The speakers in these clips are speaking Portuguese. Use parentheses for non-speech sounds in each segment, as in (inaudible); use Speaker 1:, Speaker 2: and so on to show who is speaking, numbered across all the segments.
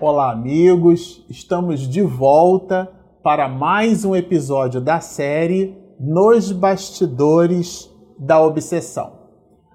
Speaker 1: Olá, amigos! Estamos de volta para mais um episódio da série Nos Bastidores da Obsessão.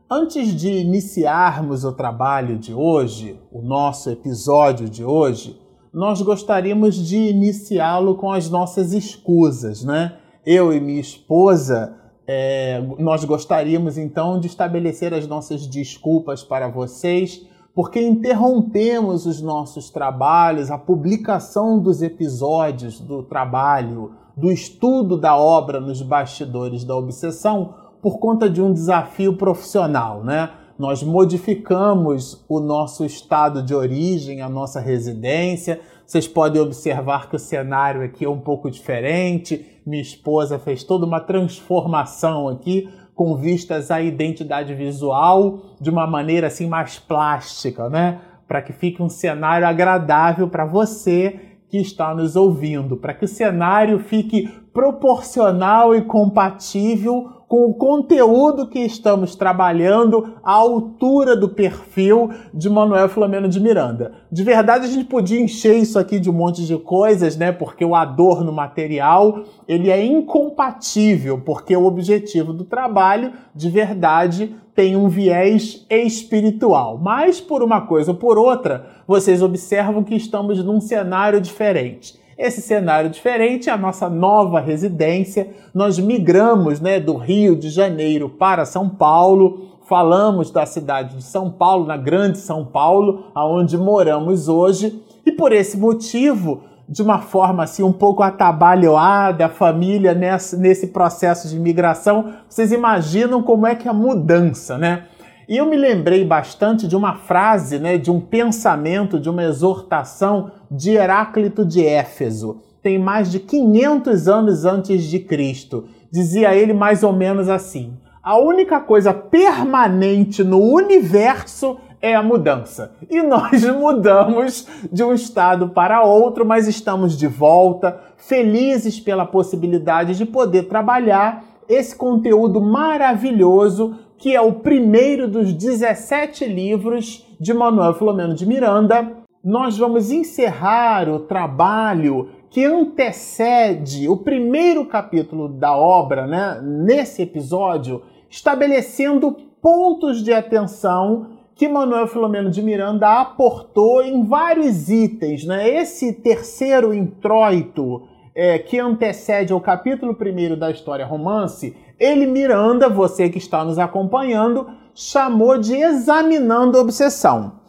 Speaker 1: Antes de iniciarmos o trabalho de hoje, o nosso episódio de hoje, nós gostaríamos de iniciá-lo com as nossas escusas, né? Eu e minha esposa, é, nós gostaríamos então de estabelecer as nossas desculpas para vocês porque interrompemos os nossos trabalhos, a publicação dos episódios do trabalho, do estudo da obra nos bastidores da obsessão, por conta de um desafio profissional, né? Nós modificamos o nosso estado de origem, a nossa residência. Vocês podem observar que o cenário aqui é um pouco diferente. Minha esposa fez toda uma transformação aqui com vistas à identidade visual de uma maneira assim mais plástica, né? Para que fique um cenário agradável para você que está nos ouvindo, para que o cenário fique proporcional e compatível com o conteúdo que estamos trabalhando à altura do perfil de Manuel Filomeno de Miranda. De verdade, a gente podia encher isso aqui de um monte de coisas, né? Porque o adorno material, ele é incompatível, porque o objetivo do trabalho, de verdade, tem um viés espiritual. Mas por uma coisa ou por outra, vocês observam que estamos num cenário diferente esse cenário diferente, a nossa nova residência. Nós migramos né, do Rio de Janeiro para São Paulo, falamos da cidade de São Paulo, na grande São Paulo, aonde moramos hoje, e por esse motivo, de uma forma assim um pouco atabalhoada, a família nesse, nesse processo de migração, vocês imaginam como é que é a mudança, né? E eu me lembrei bastante de uma frase, né, de um pensamento, de uma exortação de Heráclito de Éfeso. Tem mais de 500 anos antes de Cristo. Dizia ele mais ou menos assim: a única coisa permanente no universo é a mudança. E nós (laughs) mudamos de um estado para outro, mas estamos de volta, felizes pela possibilidade de poder trabalhar esse conteúdo maravilhoso que é o primeiro dos 17 livros de Manuel Filomeno de Miranda. Nós vamos encerrar o trabalho que antecede o primeiro capítulo da obra, né, nesse episódio, estabelecendo pontos de atenção que Manuel Filomeno de Miranda aportou em vários itens. Né? Esse terceiro introito é, que antecede ao capítulo primeiro da história romance ele, Miranda, você que está nos acompanhando, chamou de examinando obsessão.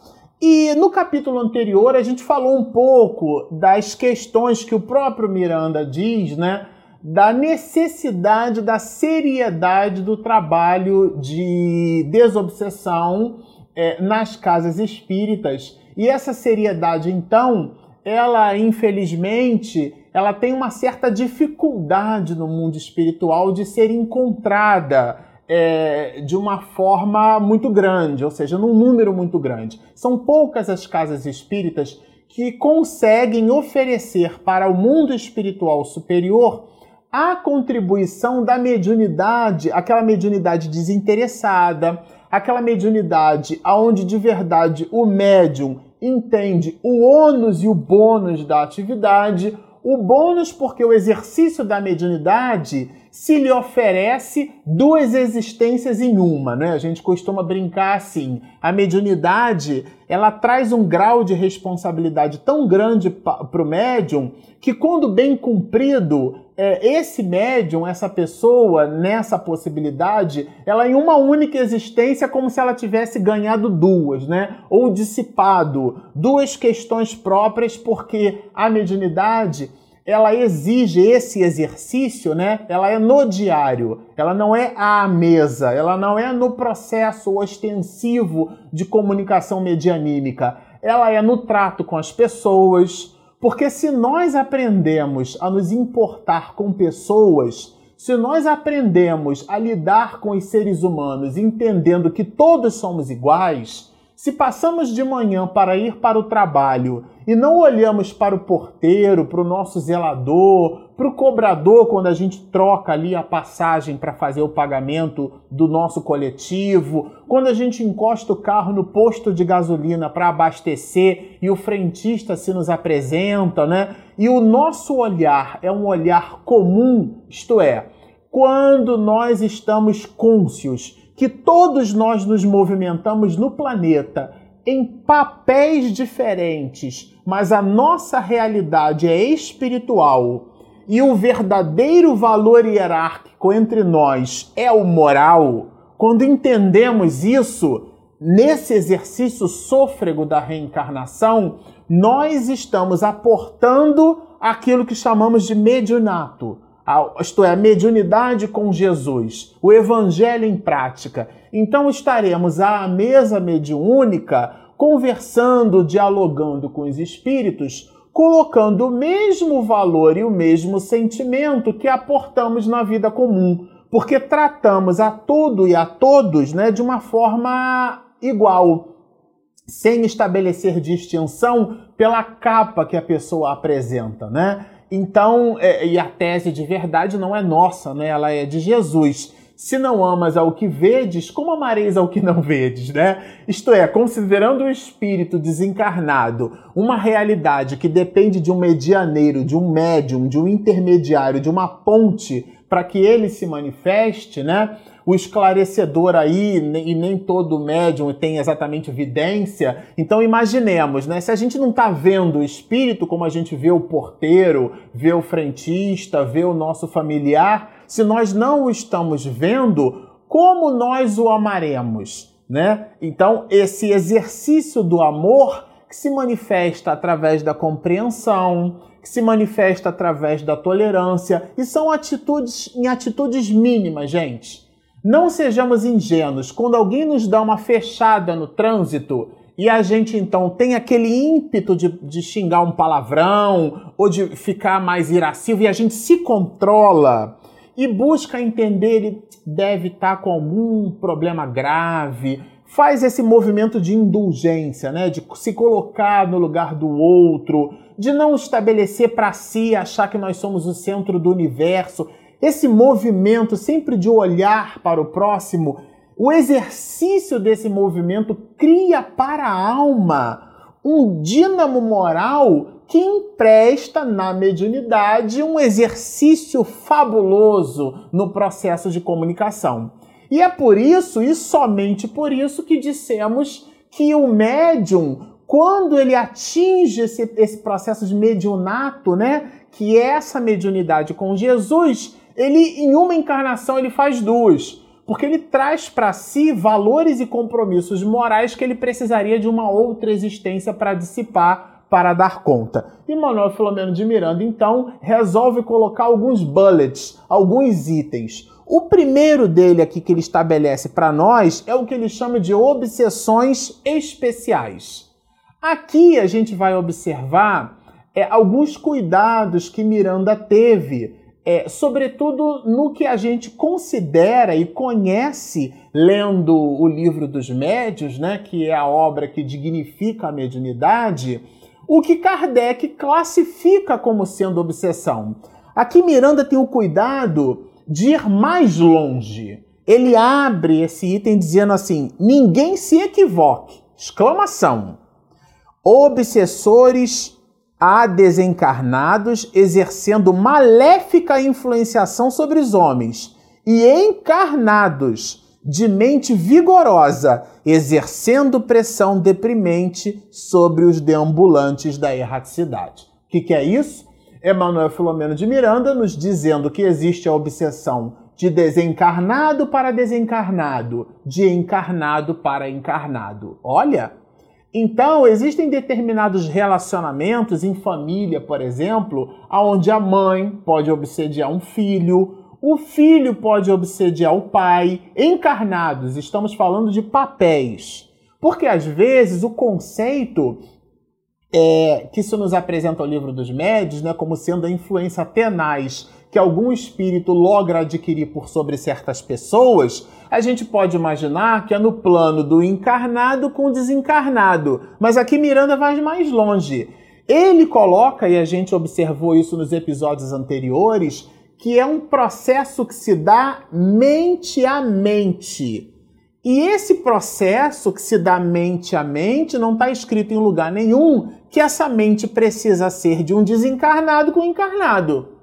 Speaker 1: E no capítulo anterior a gente falou um pouco das questões que o próprio Miranda diz, né? Da necessidade da seriedade do trabalho de desobsessão é, nas casas espíritas. E essa seriedade, então, ela infelizmente ela tem uma certa dificuldade no mundo espiritual de ser encontrada é, de uma forma muito grande, ou seja, num número muito grande. São poucas as casas espíritas que conseguem oferecer para o mundo espiritual superior a contribuição da mediunidade, aquela mediunidade desinteressada, aquela mediunidade aonde de verdade o médium entende o ônus e o bônus da atividade, o bônus porque o exercício da mediunidade se lhe oferece duas existências em uma, né? A gente costuma brincar assim, a mediunidade, ela traz um grau de responsabilidade tão grande para o médium que quando bem cumprido, é, esse médium, essa pessoa, nessa possibilidade, ela em uma única existência, como se ela tivesse ganhado duas, né? Ou dissipado duas questões próprias, porque a mediunidade ela exige esse exercício, né? Ela é no diário, ela não é à mesa, ela não é no processo ostensivo de comunicação medianímica, ela é no trato com as pessoas, porque se nós aprendemos a nos importar com pessoas, se nós aprendemos a lidar com os seres humanos entendendo que todos somos iguais, Se passamos de manhã para ir para o trabalho e não olhamos para o porteiro, para o nosso zelador, para o cobrador quando a gente troca ali a passagem para fazer o pagamento do nosso coletivo, quando a gente encosta o carro no posto de gasolina para abastecer e o frentista se nos apresenta, né? E o nosso olhar é um olhar comum, isto é, quando nós estamos cônscios que todos nós nos movimentamos no planeta em papéis diferentes, mas a nossa realidade é espiritual e o verdadeiro valor hierárquico entre nós é o moral, quando entendemos isso, nesse exercício sôfrego da reencarnação, nós estamos aportando aquilo que chamamos de mediunato isto é, a mediunidade com Jesus, o evangelho em prática. Então estaremos à mesa mediúnica conversando, dialogando com os espíritos, colocando o mesmo valor e o mesmo sentimento que aportamos na vida comum, porque tratamos a tudo e a todos né, de uma forma igual, sem estabelecer distinção pela capa que a pessoa apresenta, né? Então, é, e a tese de verdade não é nossa, né? Ela é de Jesus. Se não amas ao que vedes, como amareis ao que não vedes, né? Isto é, considerando o espírito desencarnado uma realidade que depende de um medianeiro, de um médium, de um intermediário, de uma ponte para que ele se manifeste, né? O esclarecedor aí, e nem todo médium tem exatamente evidência. Então imaginemos, né? Se a gente não está vendo o espírito como a gente vê o porteiro, vê o frentista, vê o nosso familiar, se nós não o estamos vendo, como nós o amaremos? Né? Então, esse exercício do amor que se manifesta através da compreensão, que se manifesta através da tolerância, e são atitudes em atitudes mínimas, gente. Não sejamos ingênuos. Quando alguém nos dá uma fechada no trânsito e a gente então tem aquele ímpeto de, de xingar um palavrão ou de ficar mais irascível e a gente se controla e busca entender ele deve estar com algum problema grave, faz esse movimento de indulgência, né, de se colocar no lugar do outro, de não estabelecer para si achar que nós somos o centro do universo esse movimento sempre de olhar para o próximo, o exercício desse movimento cria para a alma um dínamo moral que empresta na mediunidade um exercício fabuloso no processo de comunicação. E é por isso, e somente por isso, que dissemos que o médium, quando ele atinge esse, esse processo de mediunato, né, que é essa mediunidade com Jesus, ele em uma encarnação ele faz duas, porque ele traz para si valores e compromissos morais que ele precisaria de uma outra existência para dissipar, para dar conta. E Manuel Filomeno de Miranda então resolve colocar alguns bullets, alguns itens. O primeiro dele aqui que ele estabelece para nós é o que ele chama de obsessões especiais. Aqui a gente vai observar é, alguns cuidados que Miranda teve é, sobretudo no que a gente considera e conhece lendo o livro dos médios, né, que é a obra que dignifica a mediunidade, o que Kardec classifica como sendo obsessão. Aqui Miranda tem o cuidado de ir mais longe. Ele abre esse item dizendo assim: ninguém se equivoque! Exclamação. Obsessores há desencarnados exercendo maléfica influenciação sobre os homens, e encarnados de mente vigorosa, exercendo pressão deprimente sobre os deambulantes da erraticidade. O que, que é isso? Emmanuel Filomeno de Miranda nos dizendo que existe a obsessão de desencarnado para desencarnado, de encarnado para encarnado. Olha, então, existem determinados relacionamentos em família, por exemplo, onde a mãe pode obsediar um filho, o filho pode obsediar o pai. Encarnados, estamos falando de papéis. Porque às vezes o conceito é, que isso nos apresenta o livro dos médios, né, como sendo a influência tenaz que algum espírito logra adquirir por sobre certas pessoas, a gente pode imaginar que é no plano do encarnado com o desencarnado. Mas aqui Miranda vai mais longe. Ele coloca, e a gente observou isso nos episódios anteriores, que é um processo que se dá mente a mente. E esse processo que se dá mente a mente não está escrito em lugar nenhum que essa mente precisa ser de um desencarnado com um encarnado.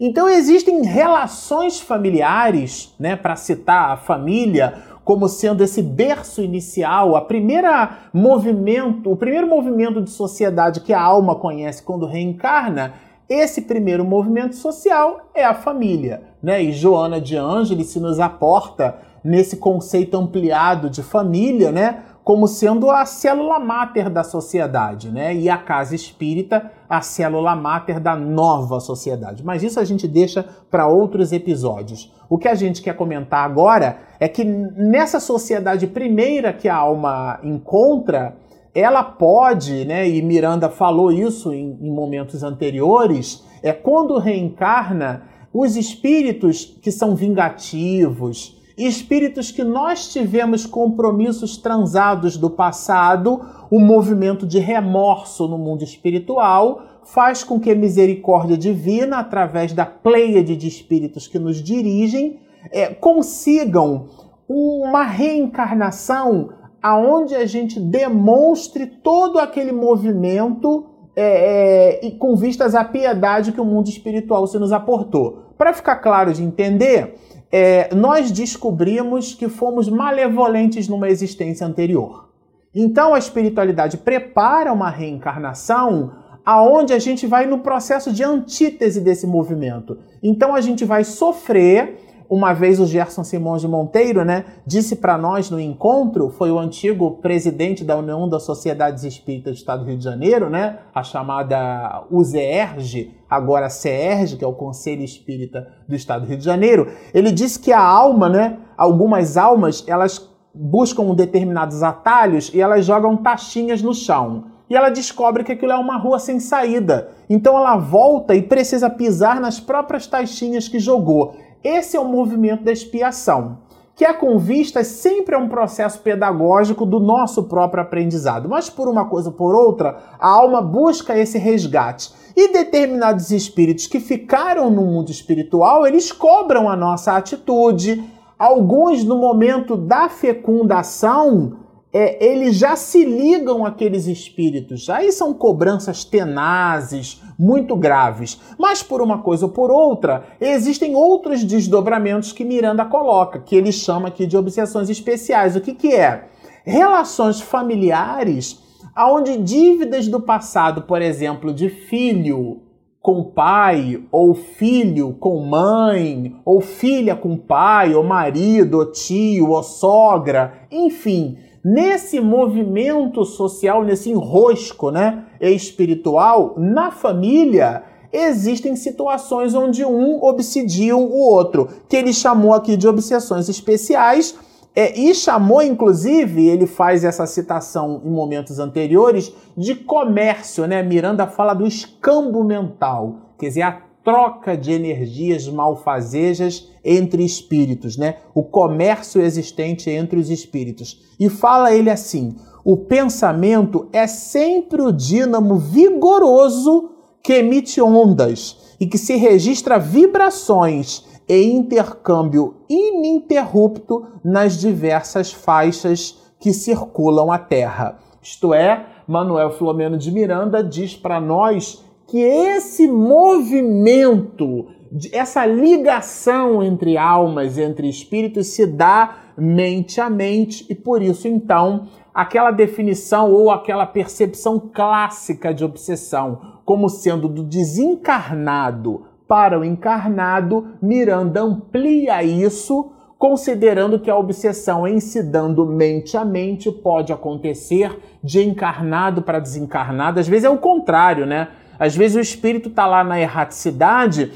Speaker 1: Então existem relações familiares, né, para citar a família como sendo esse berço inicial, a primeira movimento, o primeiro movimento de sociedade que a alma conhece quando reencarna, esse primeiro movimento social é a família, né? E Joana de Ângeles se nos aporta nesse conceito ampliado de família, né? Como sendo a célula máter da sociedade, né? E a casa espírita, a célula máter da nova sociedade. Mas isso a gente deixa para outros episódios. O que a gente quer comentar agora é que nessa sociedade primeira que a alma encontra, ela pode, né? E Miranda falou isso em, em momentos anteriores, é quando reencarna os espíritos que são vingativos, espíritos que nós tivemos compromissos transados do passado, o movimento de remorso no mundo espiritual faz com que a misericórdia divina, através da pleiade de espíritos que nos dirigem, é, consigam uma reencarnação aonde a gente demonstre todo aquele movimento é, é, e com vistas à piedade que o mundo espiritual se nos aportou. Para ficar claro de entender, é, nós descobrimos que fomos malevolentes numa existência anterior. Então a espiritualidade prepara uma reencarnação aonde a gente vai no processo de antítese desse movimento. Então a gente vai sofrer uma vez o Gerson Simões de Monteiro, né, disse para nós no encontro, foi o antigo presidente da União das Sociedades Espíritas do Estado do Rio de Janeiro, né, a chamada UZERJ, agora CERJ, que é o Conselho Espírita do Estado do Rio de Janeiro. Ele disse que a alma, né, algumas almas, elas buscam determinados atalhos e elas jogam taxinhas no chão. E ela descobre que aquilo é uma rua sem saída. Então ela volta e precisa pisar nas próprias taxinhas que jogou. Esse é o movimento da expiação, que é com vistas sempre é um processo pedagógico do nosso próprio aprendizado. Mas por uma coisa ou por outra, a alma busca esse resgate. E determinados espíritos que ficaram no mundo espiritual, eles cobram a nossa atitude. Alguns, no momento da fecundação, é, eles já se ligam àqueles espíritos. Aí são cobranças tenazes, muito graves. Mas por uma coisa ou por outra, existem outros desdobramentos que Miranda coloca, que ele chama aqui de obsessões especiais. O que, que é? Relações familiares onde dívidas do passado, por exemplo, de filho com pai, ou filho com mãe, ou filha com pai, ou marido, ou tio, ou sogra, enfim, nesse movimento social, nesse enrosco né, espiritual, na família, existem situações onde um obsidia o outro, que ele chamou aqui de obsessões especiais. É, e chamou, inclusive, ele faz essa citação em momentos anteriores, de comércio, né? Miranda fala do escambo mental, quer dizer, a troca de energias malfazejas entre espíritos, né? O comércio existente entre os espíritos. E fala ele assim: o pensamento é sempre o dínamo vigoroso que emite ondas e que se registra vibrações e intercâmbio ininterrupto nas diversas faixas que circulam a Terra. Isto é, Manuel Filomeno de Miranda diz para nós que esse movimento, essa ligação entre almas, entre espíritos, se dá mente a mente e por isso então aquela definição ou aquela percepção clássica de obsessão como sendo do desencarnado para o encarnado, Miranda amplia isso, considerando que a obsessão em se dando mente a mente pode acontecer de encarnado para desencarnado, às vezes é o contrário, né? Às vezes o espírito está lá na erraticidade.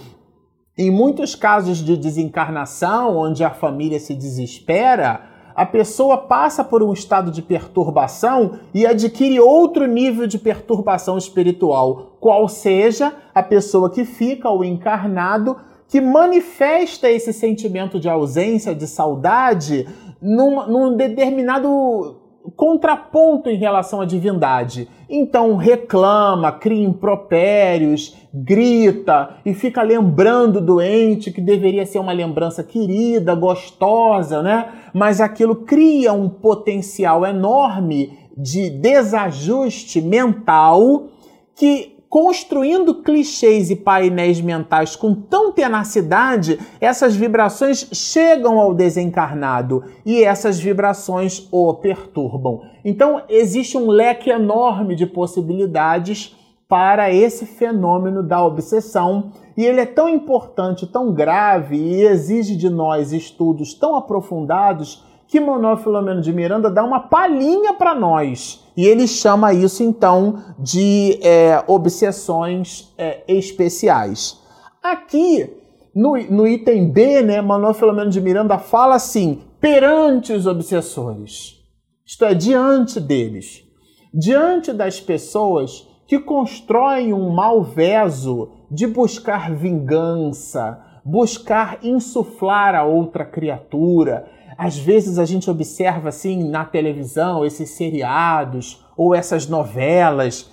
Speaker 1: Em muitos casos de desencarnação, onde a família se desespera, a pessoa passa por um estado de perturbação e adquire outro nível de perturbação espiritual, qual seja a pessoa que fica, o encarnado, que manifesta esse sentimento de ausência, de saudade, num, num determinado contraponto em relação à divindade. Então reclama, cria impropérios, grita e fica lembrando o doente que deveria ser uma lembrança querida, gostosa, né? Mas aquilo cria um potencial enorme de desajuste mental que construindo clichês e painéis mentais com tão tenacidade, essas vibrações chegam ao desencarnado e essas vibrações o perturbam. Então, existe um leque enorme de possibilidades para esse fenômeno da obsessão, e ele é tão importante, tão grave e exige de nós estudos tão aprofundados que Manuel Filomeno de Miranda dá uma palhinha para nós. E ele chama isso então de é, obsessões é, especiais. Aqui, no, no item B, né, Manuel Filomeno de Miranda fala assim: perante os obsessores, isto é, diante deles, diante das pessoas que constroem um malveso de buscar vingança, buscar insuflar a outra criatura, às vezes a gente observa assim na televisão esses seriados ou essas novelas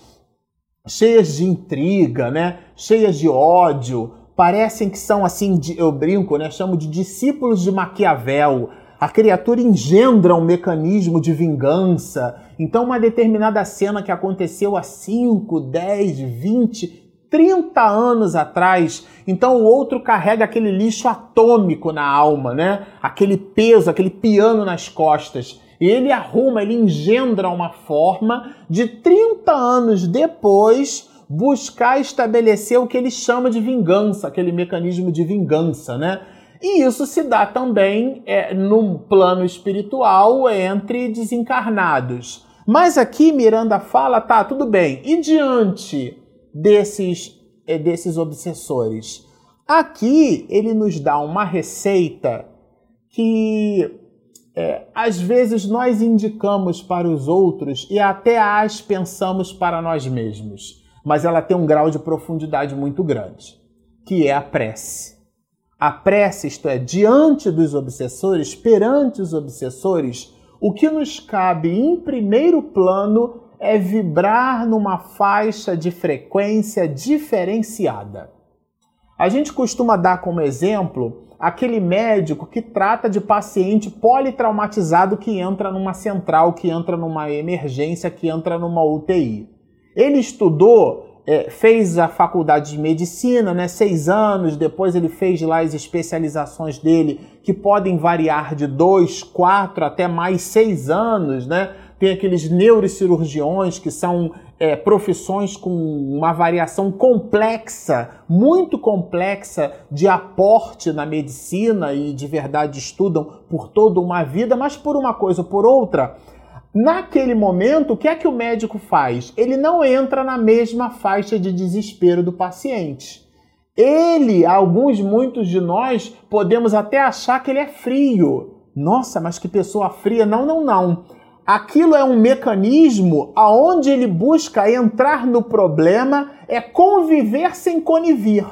Speaker 1: cheias de intriga, né? Cheias de ódio, parecem que são assim, de, eu brinco, né? Chamo de discípulos de Maquiavel. A criatura engendra um mecanismo de vingança. Então, uma determinada cena que aconteceu há 5, 10, 20, 30 anos atrás. Então o outro carrega aquele lixo atômico na alma, né? Aquele peso, aquele piano nas costas. E ele arruma, ele engendra uma forma de 30 anos depois buscar estabelecer o que ele chama de vingança, aquele mecanismo de vingança, né? E isso se dá também é, num plano espiritual entre desencarnados. Mas aqui Miranda fala, tá, tudo bem. E diante desses, eh, desses obsessores. Aqui ele nos dá uma receita que é, às vezes nós indicamos para os outros e até as pensamos para nós mesmos, mas ela tem um grau de profundidade muito grande, que é a prece. A prece, isto é, diante dos obsessores, perante os obsessores, o que nos cabe em primeiro plano é vibrar numa faixa de frequência diferenciada. A gente costuma dar como exemplo aquele médico que trata de paciente politraumatizado que entra numa central, que entra numa emergência, que entra numa UTI. Ele estudou, é, fez a faculdade de medicina, né, seis anos, depois ele fez lá as especializações dele, que podem variar de dois, quatro até mais seis anos, né? Tem aqueles neurocirurgiões que são é, profissões com uma variação complexa, muito complexa de aporte na medicina e de verdade estudam por toda uma vida, mas por uma coisa ou por outra, naquele momento, o que é que o médico faz? Ele não entra na mesma faixa de desespero do paciente. Ele, alguns, muitos de nós, podemos até achar que ele é frio. Nossa, mas que pessoa fria. Não, não, não aquilo é um mecanismo aonde ele busca entrar no problema, é conviver sem conivir.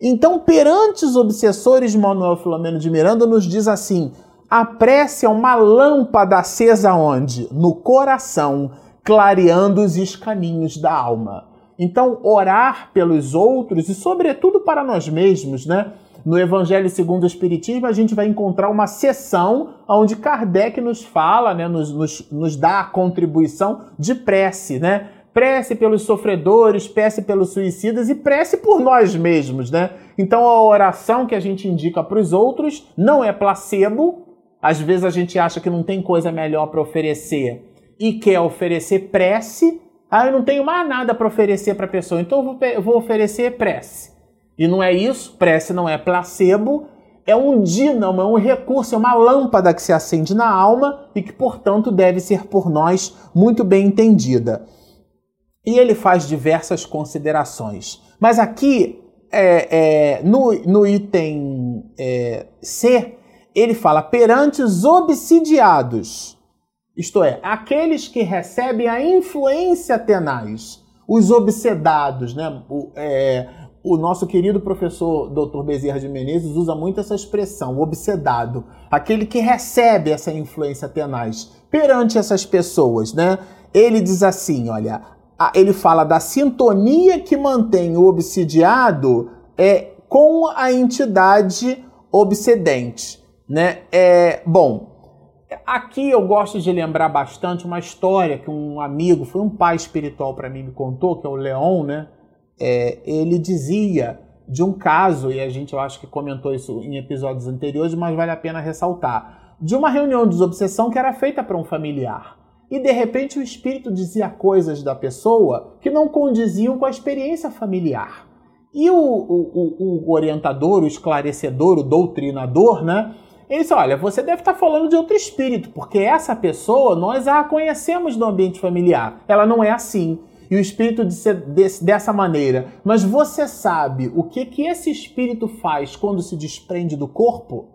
Speaker 1: Então, perante os obsessores, Manuel Filomeno de Miranda nos diz assim: a prece é uma lâmpada acesa onde? No coração, clareando os escaninhos da alma. Então, orar pelos outros e, sobretudo, para nós mesmos, né? No Evangelho segundo o Espiritismo, a gente vai encontrar uma sessão onde Kardec nos fala, né, nos, nos, nos dá a contribuição de prece, né? Prece pelos sofredores, prece pelos suicidas e prece por nós mesmos, né? Então a oração que a gente indica para os outros não é placebo. Às vezes a gente acha que não tem coisa melhor para oferecer e quer oferecer prece. Ah, eu não tenho mais nada para oferecer para a pessoa, então eu vou, eu vou oferecer prece. E não é isso, prece não é placebo, é um dínamo, é um recurso, é uma lâmpada que se acende na alma e que, portanto, deve ser por nós muito bem entendida. E ele faz diversas considerações. Mas aqui, é, é, no, no item é, C, ele fala perante os obsidiados, isto é, aqueles que recebem a influência tenaz, os obsedados, né? O, é, o nosso querido professor Dr. Bezerra de Menezes usa muito essa expressão, o obsedado, aquele que recebe essa influência tenaz perante essas pessoas, né? Ele diz assim, olha, ele fala da sintonia que mantém o obsidiado é, com a entidade obsedente, né? É, bom, aqui eu gosto de lembrar bastante uma história que um amigo, foi um pai espiritual para mim, me contou, que é o Leon, né? É, ele dizia de um caso, e a gente eu acho que comentou isso em episódios anteriores, mas vale a pena ressaltar, de uma reunião de desobsessão que era feita para um familiar. E de repente o espírito dizia coisas da pessoa que não condiziam com a experiência familiar. E o, o, o orientador, o esclarecedor, o doutrinador, né? Ele disse: Olha, você deve estar falando de outro espírito, porque essa pessoa nós a conhecemos no ambiente familiar. Ela não é assim e o espírito ser desse, dessa maneira. Mas você sabe o que, que esse espírito faz quando se desprende do corpo?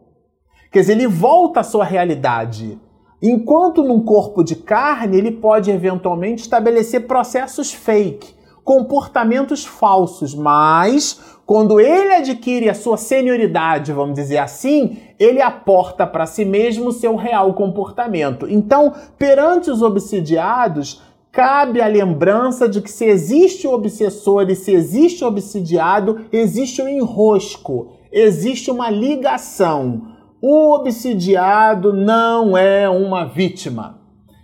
Speaker 1: Quer dizer, ele volta à sua realidade. Enquanto num corpo de carne, ele pode eventualmente estabelecer processos fake, comportamentos falsos, mas quando ele adquire a sua senioridade, vamos dizer assim, ele aporta para si mesmo seu real comportamento. Então, perante os obsidiados, cabe a lembrança de que se existe o obsessor e se existe o obsidiado, existe um enrosco, existe uma ligação. O obsidiado não é uma vítima.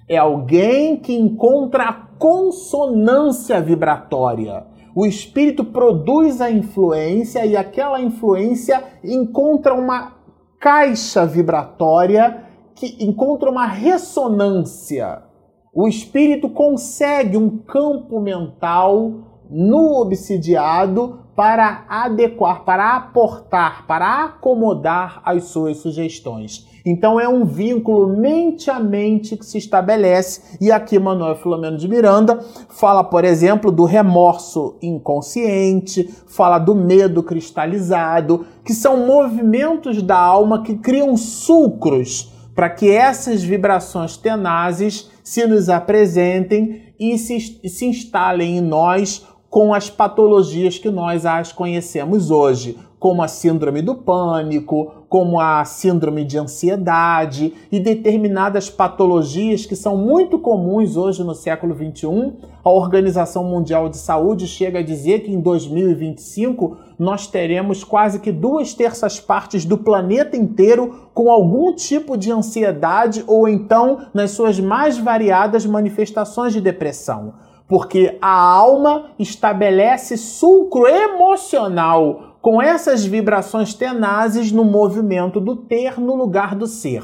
Speaker 1: É alguém que encontra a consonância vibratória. O espírito produz a influência e aquela influência encontra uma caixa vibratória que encontra uma ressonância. O espírito consegue um campo mental no obsidiado para adequar, para aportar, para acomodar as suas sugestões. Então é um vínculo mente a mente que se estabelece, e aqui Manuel Filomeno de Miranda fala, por exemplo, do remorso inconsciente, fala do medo cristalizado, que são movimentos da alma que criam sulcros para que essas vibrações tenazes se nos apresentem e se, se instalem em nós com as patologias que nós as conhecemos hoje, como a síndrome do pânico, como a síndrome de ansiedade e determinadas patologias que são muito comuns hoje no século 21. A Organização Mundial de Saúde chega a dizer que em 2025 nós teremos quase que duas terças partes do planeta inteiro com algum tipo de ansiedade ou então nas suas mais variadas manifestações de depressão. Porque a alma estabelece sulcro emocional com essas vibrações tenazes no movimento do ter no lugar do ser.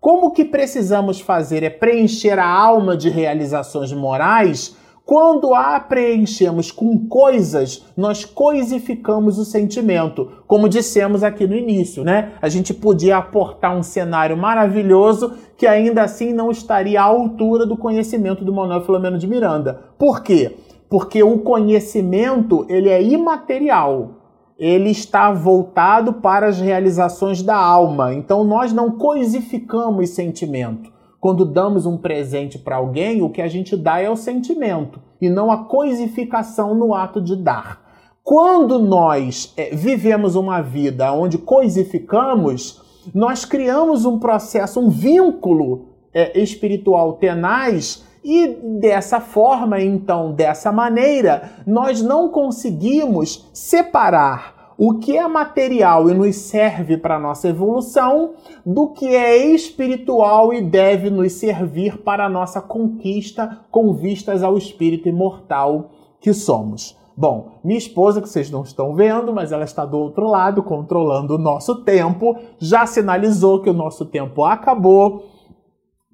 Speaker 1: Como que precisamos fazer é preencher a alma de realizações morais? Quando a preenchemos com coisas, nós coisificamos o sentimento. Como dissemos aqui no início, né? A gente podia aportar um cenário maravilhoso que ainda assim não estaria à altura do conhecimento do Manuel Filomeno de Miranda. Por quê? Porque o conhecimento, ele é imaterial ele está voltado para as realizações da alma. Então nós não coisificamos sentimento. Quando damos um presente para alguém, o que a gente dá é o sentimento e não a coisificação no ato de dar. Quando nós é, vivemos uma vida onde coisificamos, nós criamos um processo, um vínculo é, espiritual tenaz e dessa forma, então, dessa maneira, nós não conseguimos separar o que é material e nos serve para nossa evolução do que é espiritual e deve nos servir para a nossa conquista com vistas ao espírito imortal que somos. Bom, minha esposa, que vocês não estão vendo, mas ela está do outro lado, controlando o nosso tempo, já sinalizou que o nosso tempo acabou.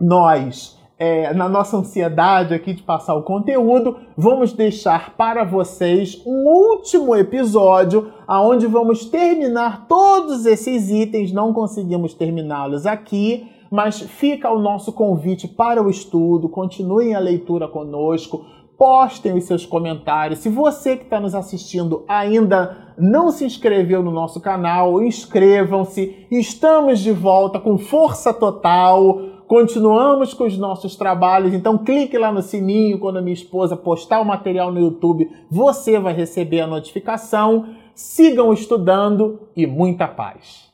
Speaker 1: Nós é, na nossa ansiedade aqui de passar o conteúdo, vamos deixar para vocês um último episódio aonde vamos terminar todos esses itens. Não conseguimos terminá-los aqui, mas fica o nosso convite para o estudo. Continuem a leitura conosco. Postem os seus comentários. Se você que está nos assistindo ainda não se inscreveu no nosso canal, inscrevam-se. Estamos de volta com força total Continuamos com os nossos trabalhos, então clique lá no sininho quando a minha esposa postar o material no YouTube, você vai receber a notificação. sigam estudando e muita paz.